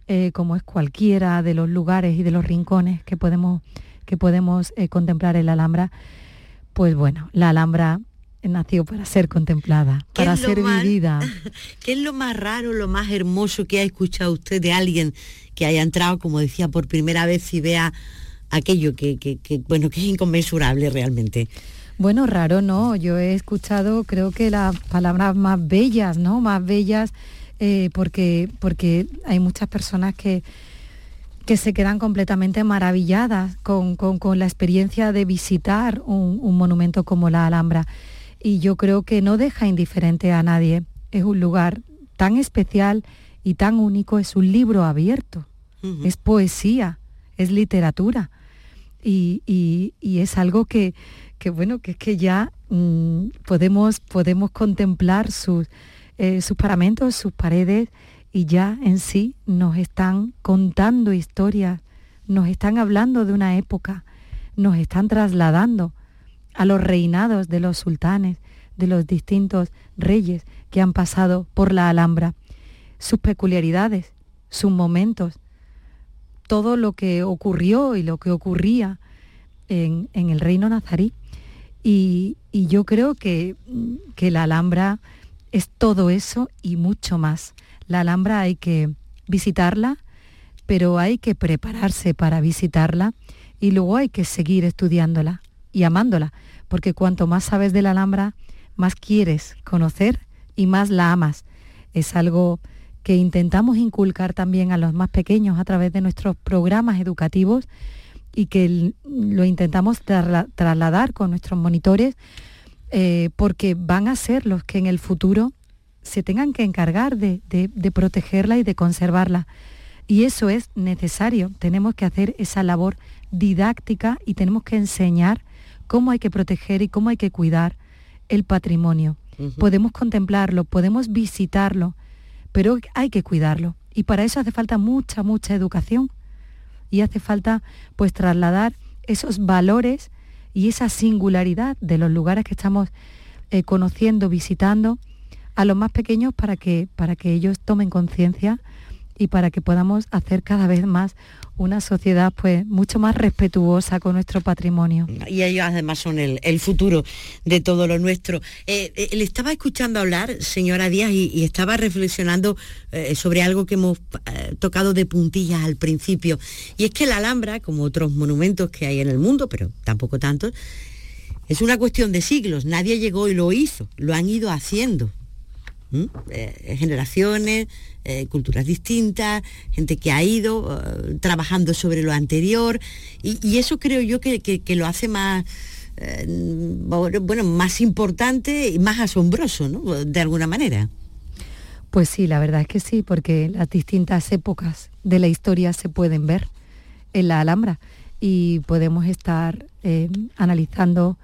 eh, como es cualquiera de los lugares y de los rincones que podemos que podemos eh, contemplar en la Alhambra, pues bueno, la Alhambra nació para ser contemplada, para ser vivida. ¿Qué es lo más raro, lo más hermoso que ha escuchado usted de alguien que haya entrado, como decía, por primera vez y vea aquello que, bueno, que es inconmensurable realmente? Bueno, raro no, yo he escuchado creo que las palabras más bellas, ¿no? Más bellas eh, porque, porque hay muchas personas que, que se quedan completamente maravilladas con, la experiencia de visitar un, monumento como la Alhambra. Y yo creo que no deja indiferente a nadie. Es un lugar tan especial y tan único, es un libro abierto, es poesía, es literatura. Y, es algo que, bueno, que es que ya mm, podemos, podemos contemplar sus, eh, sus paramentos, sus paredes y ya en sí nos están contando historias, nos están hablando de una época, nos están trasladando a los reinados de los sultanes, de los distintos reyes que han pasado por la Alhambra, sus peculiaridades, sus momentos, todo lo que ocurrió y lo que ocurría en, el reino nazarí. Y, yo creo que, que la Alhambra es todo eso y mucho más. La Alhambra hay que visitarla, pero hay que prepararse para visitarla y luego hay que seguir estudiándola y amándola, porque cuanto más sabes de la Alhambra, más quieres conocer y más la amas. Es algo que intentamos inculcar también a los más pequeños a través de nuestros programas educativos y que lo intentamos trasladar con nuestros monitores eh, porque van a ser los que en el futuro se tengan que encargar de, de protegerla y de conservarla. Y eso es necesario. Tenemos que hacer esa labor didáctica y tenemos que enseñar cómo hay que proteger y cómo hay que cuidar el patrimonio. Podemos contemplarlo, podemos visitarlo, pero hay que cuidarlo. Y para eso hace falta mucha, mucha educación. Y hace falta pues trasladar esos valores y esa singularidad de los lugares que estamos eh, conociendo, visitando, a los más pequeños para que, para que ellos tomen conciencia y para que podamos hacer cada vez más una sociedad pues mucho más respetuosa con nuestro patrimonio. Y ellos además son el, futuro de todo lo nuestro. Eh, eh, le estaba escuchando hablar, señora Díaz, y, estaba reflexionando eh, sobre algo que hemos tocado de puntillas al principio. Y es que la Alhambra, como otros monumentos que hay en el mundo, pero tampoco tantos, es una cuestión de siglos. Nadie llegó y lo hizo, lo han ido haciendo. Generaciones, eh, culturas distintas, gente que ha ido eh, trabajando sobre lo anterior y, eso creo yo que, lo hace más, eh, bueno, más importante y más asombroso, ¿no? De alguna manera. Pues sí, la verdad es que sí, porque las distintas épocas de la historia se pueden ver en la Alhambra y podemos estar analizando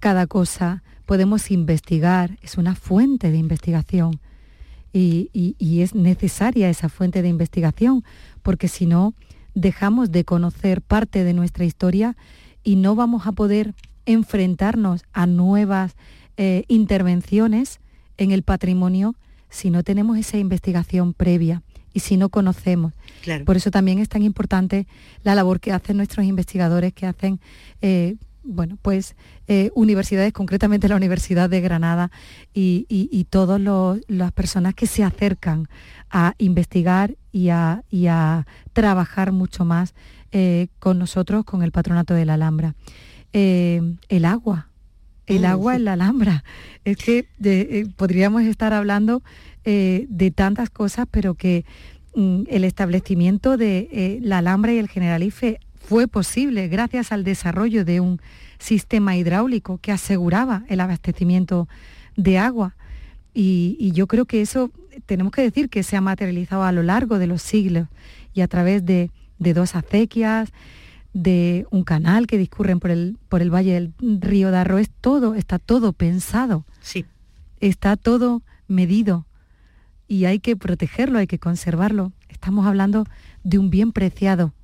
cada cosa, podemos investigar, es una fuente de investigación y, es necesaria esa fuente de investigación, porque si no, dejamos de conocer parte de nuestra historia y no vamos a poder enfrentarnos a nuevas eh, intervenciones en el patrimonio si no tenemos esa investigación previa y si no conocemos. Por eso también es tan importante la labor que hacen nuestros investigadores, que hacen eh, bueno, pues eh, universidades, concretamente la Universidad de Granada y, todas las personas que se acercan a investigar y a, trabajar mucho más eh, con nosotros, con el patronato de la Alhambra. Eh, el agua, el mm, agua en la Alhambra. Es que podríamos estar hablando de tantas cosas, pero que mm, el establecimiento de la Alhambra y el Generalife fue posible gracias al desarrollo de un sistema hidráulico que aseguraba el abastecimiento de agua. Y, yo creo que eso tenemos que decir que se ha materializado a lo largo de los siglos y a través de, dos acequias, de un canal que discurren por el, por el valle del río Darro. Es todo, está todo pensado. Sí. Está todo medido y hay que protegerlo, hay que conservarlo. Estamos hablando de un bien preciado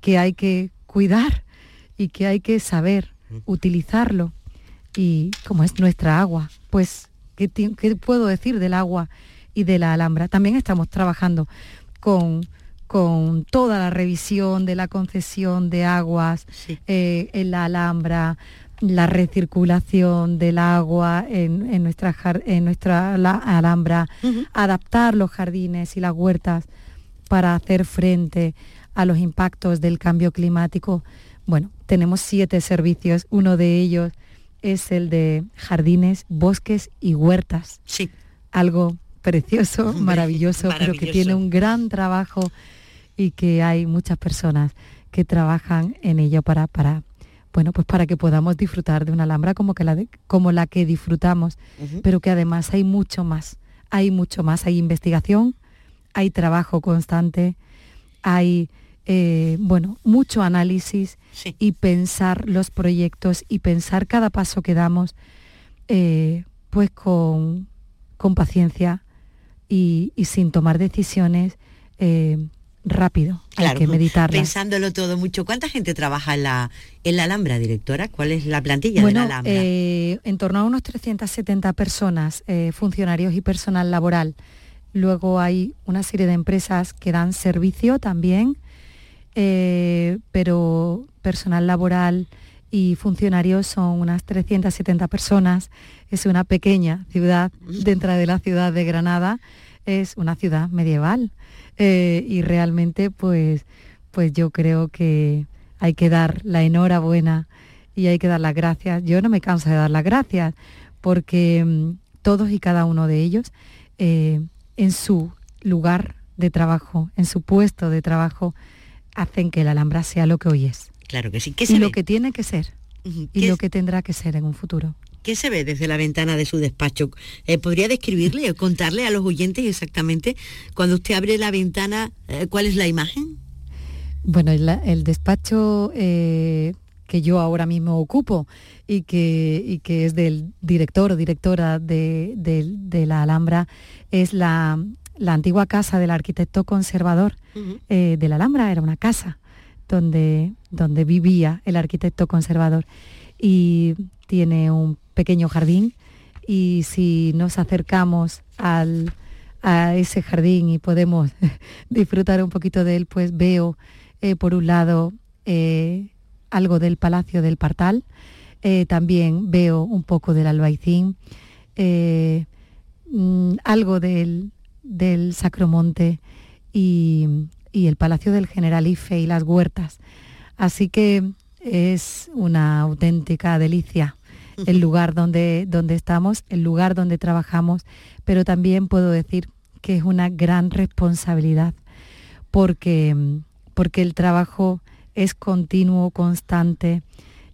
que hay que cuidar y que hay que saber utilizarlo. Y como es nuestra agua, pues, ¿qué, puedo decir del agua y de la Alhambra? También estamos trabajando con, con toda la revisión de la concesión de aguas eh, en la Alhambra, la recirculación del agua en, nuestra, en nuestra Alhambra, adaptar los jardines y las huertas para hacer frente a los impactos del cambio climático. Bueno, tenemos siete servicios, uno de ellos es el de jardines, bosques y huertas. Sí. Algo precioso, maravilloso, pero que tiene un gran trabajo y que hay muchas personas que trabajan en ello para, para bueno, pues para que podamos disfrutar de una alhambra como, que la, como la que disfrutamos, pero que además hay mucho más, hay mucho más, hay investigación, hay trabajo constante, hay eh, bueno, mucho análisis y pensar los proyectos y pensar cada paso que damos, eh, pues con, paciencia y, sin tomar decisiones eh, rápido. hay que meditarlas. Pensándolo todo mucho. ¿Cuánta gente trabaja en la, en la Alhambra, directora? ¿Cuál es la plantilla de la Alhambra? en torno a unos 370 personas, funcionarios y personal laboral. Luego hay una serie de empresas que dan servicio también, eh, pero, personal laboral y funcionarios son unas 370 personas. Es una pequeña ciudad dentro de la ciudad de Granada. Es una ciudad medieval eh, y realmente pues, pues yo creo que hay que dar la enhorabuena y hay que dar las gracias. Yo no me canso de dar las gracias porque mm, todos y cada uno de ellos eh, en su lugar de trabajo, en su puesto de trabajo, hacen que la Alhambra sea lo que hoy es. Claro que sí. ¿Qué y lo que tiene que ser. Y lo que tendrá que ser en un futuro. ¿Qué se ve desde la ventana de su despacho? Eh, ¿Podría describirle o contarle a los oyentes exactamente cuando usted abre la ventana eh, cuál es la imagen? Bueno, el, despacho eh, que yo ahora mismo ocupo y que, que es del director o directora de, la Alhambra es la, antigua casa del arquitecto conservador de la Alhambra, era una casa donde, donde vivía el arquitecto conservador. Y tiene un pequeño jardín y si nos acercamos al, a ese jardín y podemos disfrutar un poquito de él, pues veo eh, por un lado eh, algo del Palacio del Partal, eh, también veo un poco del Albaicín, mm, algo del, del Sacromonte y, y el Palacio del Generalife y las huertas. Así que es una auténtica delicia el lugar donde, donde estamos, el lugar donde trabajamos, pero también puedo decir que es una gran responsabilidad porque, porque el trabajo es continuo, constante,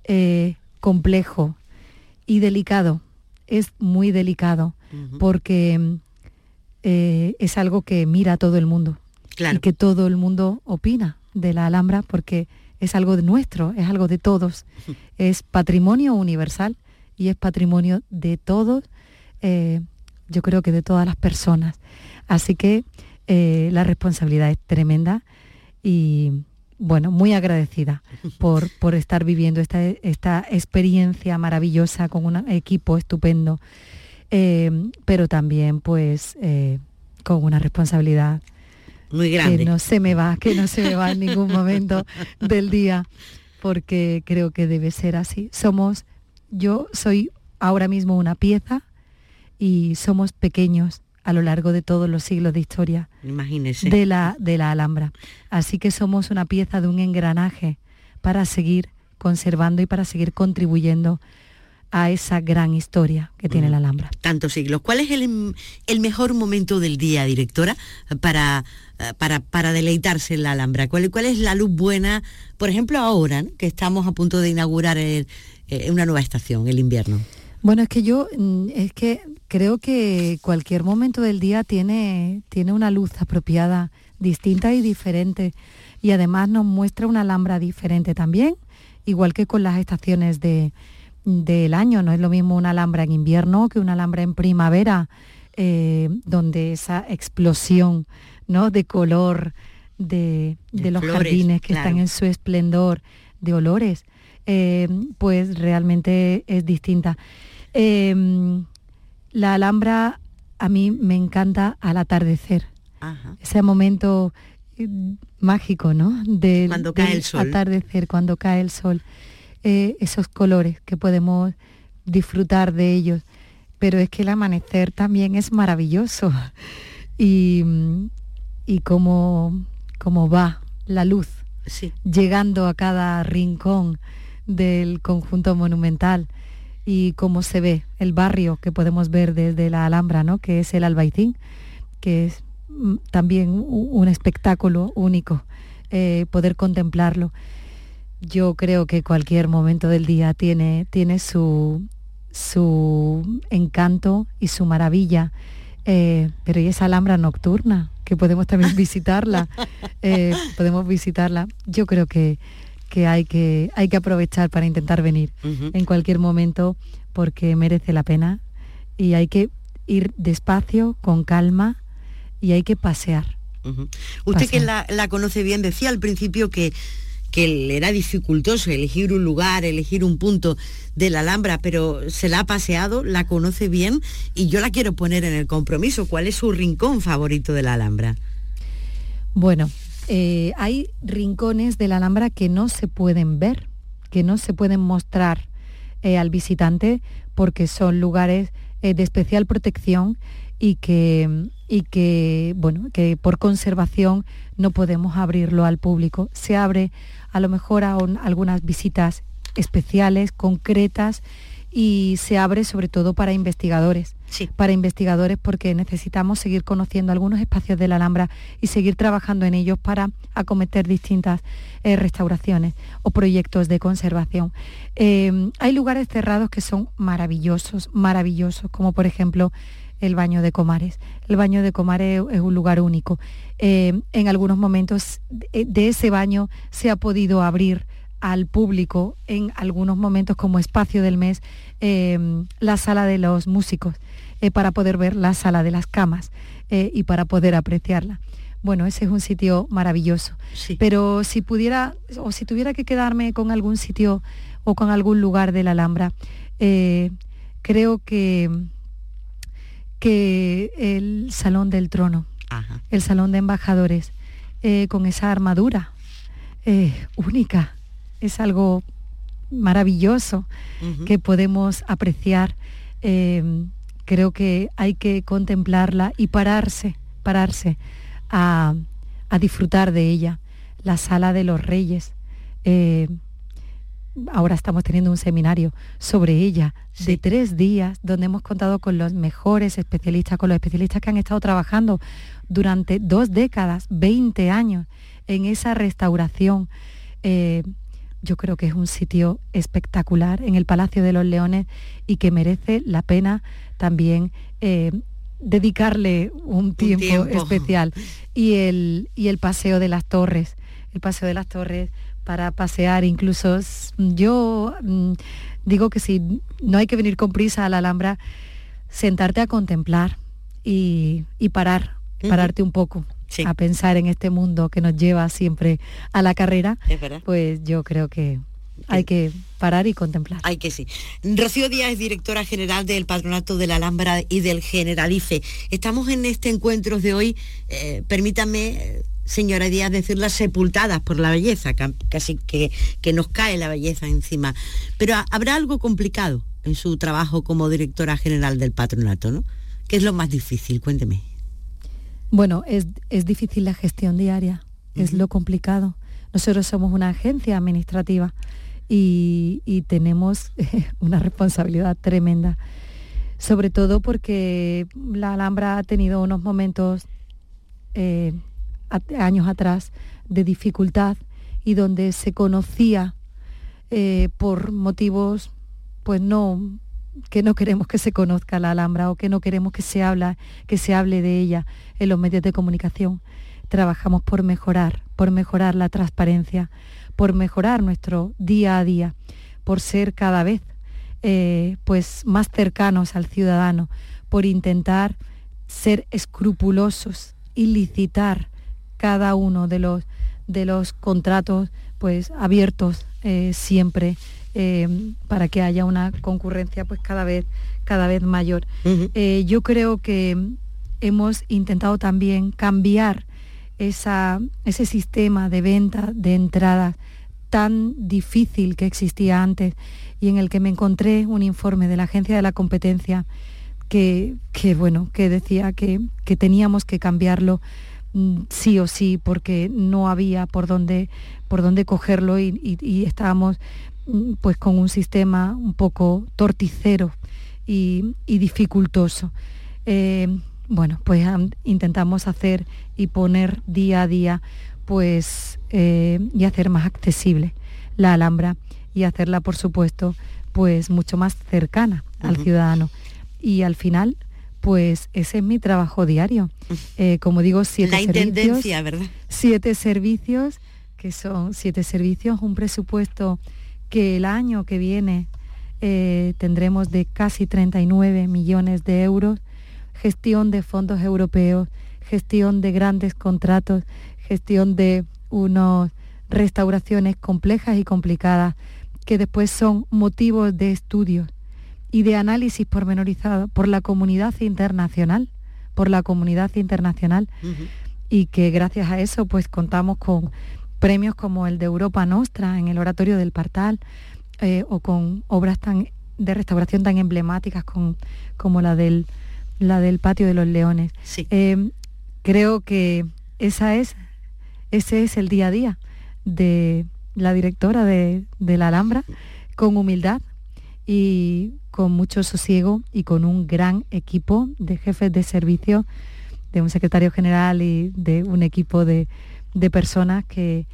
eh, complejo y delicado. Es muy delicado porque eh, es algo que mira a todo el mundo y que todo el mundo opina de la Alhambra porque es algo de nuestro, es algo de todos, es patrimonio universal y es patrimonio de todos, eh, yo creo que de todas las personas. Así que eh, la responsabilidad es tremenda y bueno, muy agradecida por, por estar viviendo esta, esta, experiencia maravillosa con un equipo estupendo, eh, pero también pues con una responsabilidad muy grande. Que no se me va, que no se me va en ningún momento del día, porque creo que debe ser así. Somos, yo soy ahora mismo una pieza y somos pequeños a lo largo de todos los siglos de historia Imagínese. de la, de la Alhambra. Así que somos una pieza de un engranaje para seguir conservando y para seguir contribuyendo a esa gran historia que tiene la Alhambra. Tantos siglos. ¿Cuál es el, el, mejor momento del día, directora, para, para, para deleitarse en la Alhambra? ¿Cuál, ¿Cuál, es la luz buena, por ejemplo, ahora, que estamos a punto de inaugurar eh, una nueva estación, el invierno? Bueno, es que yo mm, es que creo que cualquier momento del día tiene, tiene una luz apropiada, distinta y diferente. Y además nos muestra una Alhambra diferente también, igual que con las estaciones de, del año. No es lo mismo una alhambra en invierno que una alhambra en primavera, eh, donde esa explosión ¿no? de color de, los jardines que están en su esplendor, de olores, eh, pues realmente es distinta. Em, la alhambra a mí me encanta al atardecer. Ese momento eh, mágico, ¿no? Del, cuando cae el sol. atardecer, cuando cae el sol. Eh, esos colores, que podemos disfrutar de ellos. Pero es que el amanecer también es maravilloso. Y, y cómo, va la luz llegando a cada rincón del conjunto monumental y cómo se ve el barrio que podemos ver desde la Alhambra, ¿no? que es el Albaicín, que es mm, también un espectáculo único, eh, poder contemplarlo. Yo creo que cualquier momento del día tiene, tiene su, su encanto y su maravilla. Eh, pero y esa alhambra nocturna, que podemos también visitarla, eh, podemos visitarla. Yo creo que, que, hay que hay que aprovechar para intentar venir en cualquier momento porque merece la pena y hay que ir despacio, con calma y hay que pasear. Usted que la, la conoce bien decía al principio que que le era dificultoso elegir un lugar, elegir un punto de la Alhambra, pero se la ha paseado, la conoce bien y yo la quiero poner en el compromiso. ¿Cuál es su rincón favorito de la Alhambra? Bueno, eh, hay rincones de la Alhambra que no se pueden ver, que no se pueden mostrar eh, al visitante porque son lugares de especial protección y que, y que, bueno, que por conservación no podemos abrirlo al público. Se abre a lo mejor a algunas visitas especiales, concretas, y se abre sobre todo para investigadores. Sí. Para investigadores porque necesitamos seguir conociendo algunos espacios de la Alhambra y seguir trabajando en ellos para acometer distintas eh, restauraciones o proyectos de conservación. Eh, hay lugares cerrados que son maravillosos, maravillosos, como por ejemplo el baño de Comares. El baño de Comares es un lugar único. Eh, en algunos momentos de ese baño se ha podido abrir al público en algunos momentos como espacio del mes eh, la sala de los músicos eh, para poder ver la sala de las camas y para poder apreciarla. Bueno, ese es un sitio maravilloso. Pero si pudiera o si tuviera que quedarme con algún sitio o con algún lugar de la Alhambra, creo que que el Salón del Trono, el Salón de Embajadores, eh, con esa armadura eh, única. Es algo maravilloso que podemos apreciar. Eh, creo que hay que contemplarla y pararse, pararse a, a disfrutar de ella. La sala de los reyes ahora estamos teniendo un seminario sobre ella de tres días, donde hemos contado con los mejores especialistas, con los especialistas que han estado trabajando durante dos décadas, 20 años, en esa restauración. Eh, yo creo que es un sitio espectacular en el Palacio de los Leones y que merece la pena también eh, dedicarle un tiempo, especial. Y el, y el Paseo de las Torres. El Paseo de las Torres para pasear, incluso yo mm, digo que si no hay que venir con prisa a la Alhambra, sentarte a contemplar y, parar, pararte un poco. a pensar en este mundo que nos lleva siempre a la carrera, pues yo creo que hay que parar y contemplar. Hay que sí. Rocío Díaz es directora general del Patronato de la Alhambra y del Generalife. Estamos en este encuentro de hoy, eh, permítanme señora Díaz, decirlas sepultadas por la belleza, casi que, que nos cae la belleza encima. Pero habrá algo complicado en su trabajo como directora general del patronato, ¿no? ¿Qué es lo más difícil? Cuénteme. Bueno, es, difícil la gestión diaria, es lo complicado. Nosotros somos una agencia administrativa y, tenemos una responsabilidad tremenda, sobre todo porque la Alhambra ha tenido unos momentos eh, años atrás de dificultad y donde se conocía eh, por motivos pues no que no queremos que se conozca la Alhambra o que no queremos que se habla que se hable de ella en los medios de comunicación. Trabajamos por mejorar por mejorar la transparencia por mejorar nuestro día a día por ser cada vez eh, pues más cercanos al ciudadano por intentar ser escrupulosos y licitar cada uno de los, de los contratos pues, abiertos eh, siempre eh, para que haya una concurrencia pues, cada, vez, cada vez mayor. Eh, yo creo que hemos intentado también cambiar esa, ese sistema de venta de entradas tan difícil que existía antes y en el que me encontré un informe de la Agencia de la Competencia que, bueno, que decía que, que teníamos que cambiarlo sí o sí porque no había por dónde, por dónde cogerlo y, estábamos mm, pues con un sistema un poco torticero y, dificultoso. Eh, bueno, pues intentamos hacer y poner día a día pues eh, y hacer más accesible la Alhambra y hacerla por supuesto pues mucho más cercana al ciudadano y al final pues ese es mi trabajo diario. Eh, como digo, siete servicios. ¿verdad? Siete servicios, que son siete servicios, un presupuesto que el año que viene eh, tendremos de casi 39 millones de euros, gestión de fondos europeos, gestión de grandes contratos, gestión de unas restauraciones complejas y complicadas que después son motivos de estudios y de análisis pormenorizado por la comunidad internacional, por la comunidad internacional. y que gracias a eso pues contamos con premios como el de Europa Nostra en el Oratorio del Partal eh, o con obras tan de restauración tan emblemáticas como la del, la del Patio de los Leones. Eh, creo que esa es, ese es el día a día de la directora de, de la Alhambra, con humildad y con mucho sosiego y con un gran equipo de jefes de servicio de un secretario general y de un equipo de, personas que,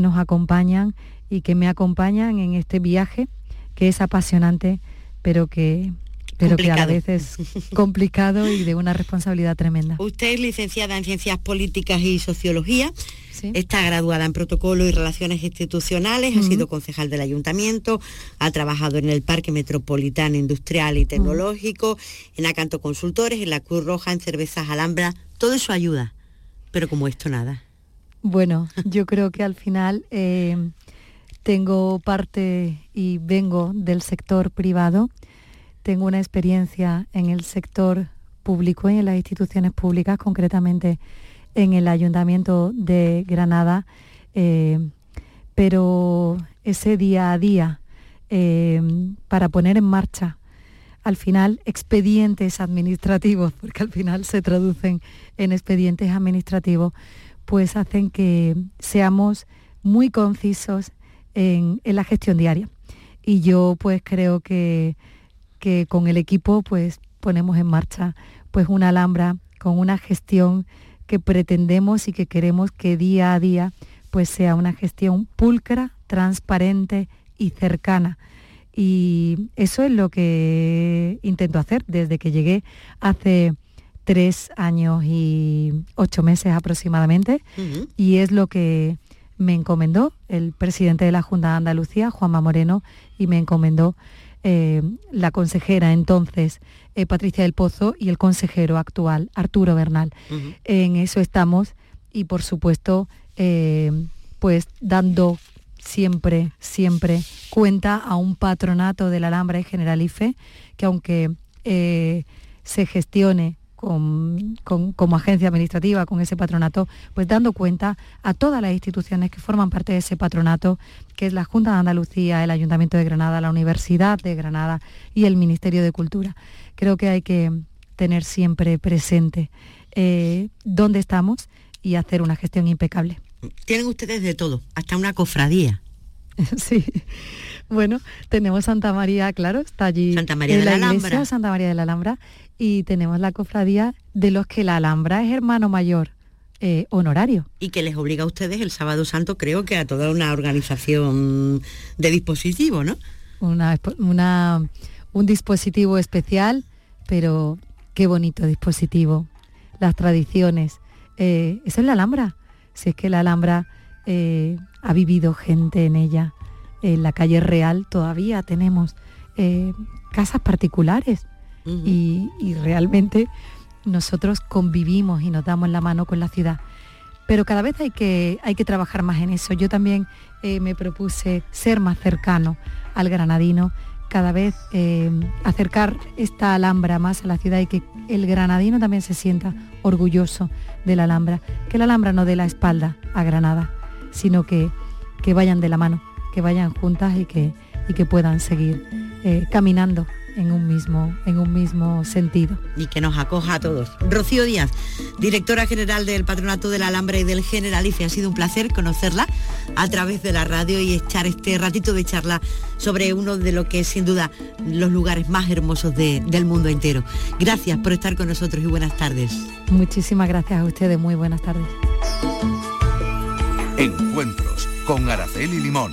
nos acompañan y que me acompañan en este viaje que es apasionante, pero que, pero que a la vez es complicado y de una responsabilidad tremenda. Usted es licenciada en Ciencias Políticas y Sociología, está graduada en Protocolo y Relaciones Institucionales, ha sido concejal del Ayuntamiento, ha trabajado en el Parque Metropolitano Industrial y Tecnológico, en Acanto Consultores, en la Cruz Roja, en Cervezas Alhambra, todo eso ayuda, pero como esto nada. Bueno, yo creo que al final eh, tengo parte y vengo del sector privado tengo una experiencia en el sector público y en las instituciones públicas, concretamente en el Ayuntamiento de Granada, eh, pero ese día a día eh, para poner en marcha al final expedientes administrativos, porque al final se traducen en expedientes administrativos, pues hacen que seamos muy concisos en, en la gestión diaria. Y yo pues creo que que con el equipo pues ponemos en marcha pues una Alhambra con una gestión que pretendemos y que queremos que día a día pues sea una gestión pulcra, transparente y cercana. Y eso es lo que intento hacer desde que llegué hace tres años y ocho meses aproximadamente. Y es lo que me encomendó el presidente de la Junta de Andalucía, Juanma Moreno, y me encomendó eh, la consejera entonces, eh, Patricia del Pozo, y el consejero actual, Arturo Bernal. En eso estamos y por supuesto, eh, pues dando siempre, siempre cuenta a un patronato de la Alhambra y Generalife, que aunque se gestione como agencia administrativa, con ese patronato, pues dando cuenta a todas las instituciones que forman parte de ese patronato, que es la Junta de Andalucía, el Ayuntamiento de Granada, la Universidad de Granada y el Ministerio de Cultura. Creo que hay que tener siempre presente eh, dónde estamos y hacer una gestión impecable. Tienen ustedes de todo, hasta una cofradía. Sí. Bueno, tenemos Santa María, claro, está allí Santa María de la, Alhambra. Santa María de la Alhambra, y tenemos la cofradía de los que la Alhambra es hermano mayor. Eh, honorario. Y que les obliga a ustedes el sábado santo, creo que a toda una organización de dispositivo, ¿no? Una, un dispositivo especial, pero qué bonito dispositivo. Las tradiciones. Eh, eso es la Alhambra. Si es que la Alhambra eh, ha vivido gente en ella. En la calle Real todavía tenemos casas particulares. Y, realmente nosotros convivimos y nos damos la mano con la ciudad. Pero cada vez hay que, hay que trabajar más en eso. Yo también eh, me propuse ser más cercano al granadino, cada vez eh, acercar esta Alhambra más a la ciudad y que el granadino también se sienta orgulloso de la Alhambra, que la Alhambra no dé la espalda a Granada, sino que, que vayan de la mano, que vayan juntas y que, y que puedan seguir eh, caminando en un mismo, en un mismo sentido. Y que nos acoja a todos. Rocío Díaz, directora general del Patronato de la Alhambra y del Generalife, ha sido un placer conocerla a través de la radio y echar este ratito de charla sobre uno de lo que es sin duda los lugares más hermosos del mundo entero. Gracias por estar con nosotros y buenas tardes. Muchísimas gracias a ustedes, muy buenas tardes. Encuentros con Araceli Limón.